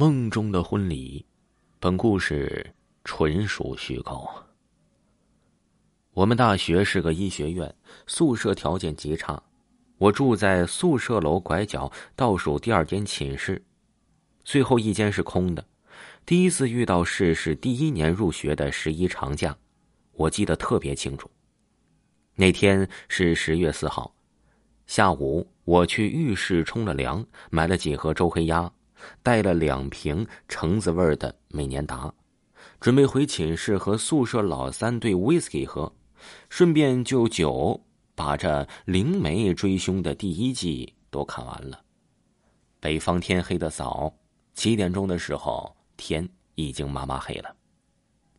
梦中的婚礼，本故事纯属虚构。我们大学是个医学院，宿舍条件极差，我住在宿舍楼拐角倒数第二间寝室，最后一间是空的。第一次遇到事是第一年入学的十一长假，我记得特别清楚。那天是十月四号，下午我去浴室冲了凉，买了几盒周黑鸭。带了两瓶橙子味的美年达，准备回寝室和宿舍老三对 whisky 喝，顺便就酒把这灵媒追凶的第一季都看完了。北方天黑的早，七点钟的时候天已经麻麻黑了。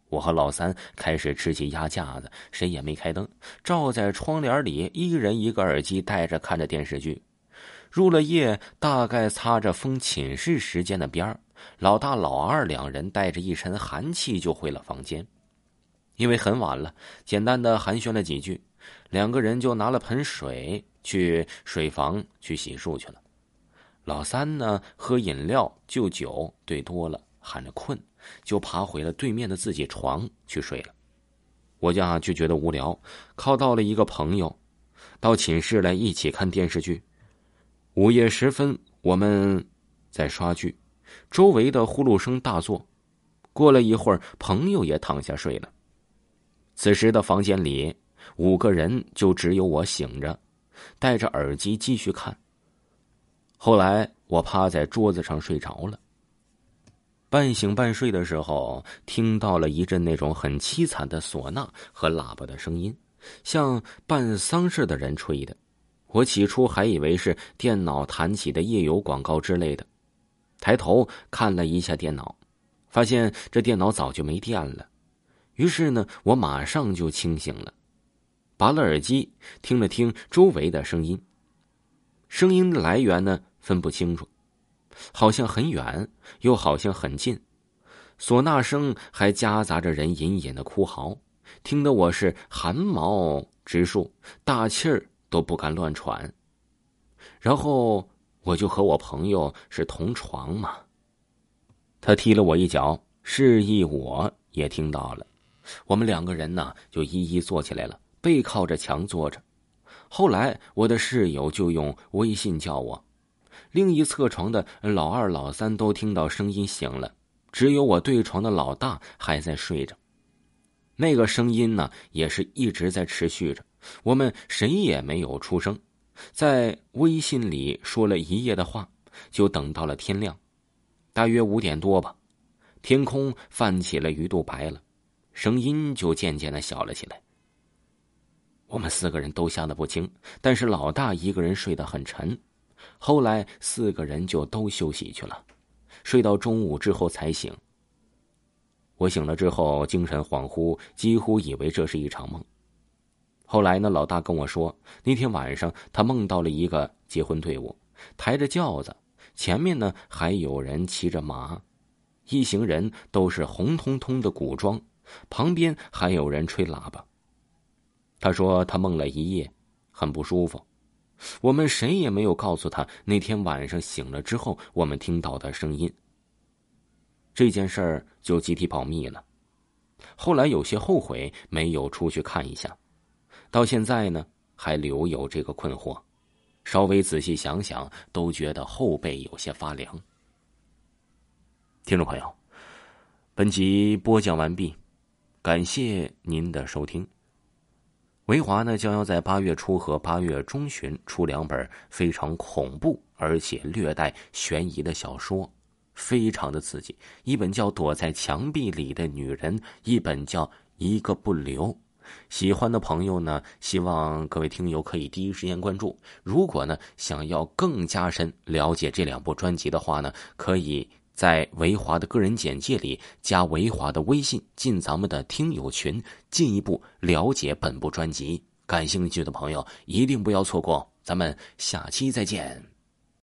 我和老三开始吃起鸭架子，谁也没开灯，照在窗帘里，一人一个耳机戴着看着电视剧。入了夜，大概擦着封寝室时间的边儿，老大老二两人带着一身寒气就回了房间。因为很晚了，简单的寒暄了几句，两个人就拿了盆水去水房去洗漱去了。老三呢，喝饮料就酒兑多了，喊着困，就爬回了对面的自己床去睡了。我家就觉得无聊，靠到了一个朋友，到寝室来一起看电视剧。午夜时分，我们在刷剧，周围的呼噜声大作。过了一会儿，朋友也躺下睡了。此时的房间里五个人，就只有我醒着，戴着耳机继续看。后来我趴在桌子上睡着了。半醒半睡的时候，听到了一阵那种很凄惨的唢呐和喇叭的声音，像办丧事的人吹的。我起初还以为是电脑弹起的夜游广告之类的，抬头看了一下电脑，发现这电脑早就没电了。于是呢，我马上就清醒了，拔了耳机，听了听周围的声音。声音的来源呢，分不清楚，好像很远，又好像很近。唢呐声还夹杂着人隐隐的哭嚎，听得我是汗毛直竖，大气儿。都不敢乱喘，然后我就和我朋友是同床嘛。他踢了我一脚，示意我也听到了。我们两个人呢，就一一坐起来了，背靠着墙坐着。后来我的室友就用微信叫我，另一侧床的老二、老三都听到声音醒了，只有我对床的老大还在睡着。那个声音呢，也是一直在持续着。我们谁也没有出声，在微信里说了一夜的话，就等到了天亮，大约五点多吧，天空泛起了鱼肚白了，声音就渐渐的小了起来。我们四个人都吓得不轻，但是老大一个人睡得很沉。后来四个人就都休息去了，睡到中午之后才醒。我醒了之后，精神恍惚，几乎以为这是一场梦。后来呢，老大跟我说，那天晚上他梦到了一个结婚队伍，抬着轿子，前面呢还有人骑着马，一行人都是红彤彤的古装，旁边还有人吹喇叭。他说他梦了一夜，很不舒服。我们谁也没有告诉他那天晚上醒了之后我们听到的声音。这件事儿就集体保密了。后来有些后悔没有出去看一下，到现在呢还留有这个困惑。稍微仔细想想，都觉得后背有些发凉。听众朋友，本集播讲完毕，感谢您的收听。维华呢将要在八月初和八月中旬出两本非常恐怖而且略带悬疑的小说。非常的刺激，一本叫《躲在墙壁里的女人》，一本叫《一个不留》。喜欢的朋友呢，希望各位听友可以第一时间关注。如果呢想要更加深了解这两部专辑的话呢，可以在维华的个人简介里加维华的微信，进咱们的听友群，进一步了解本部专辑。感兴趣的朋友一定不要错过，咱们下期再见。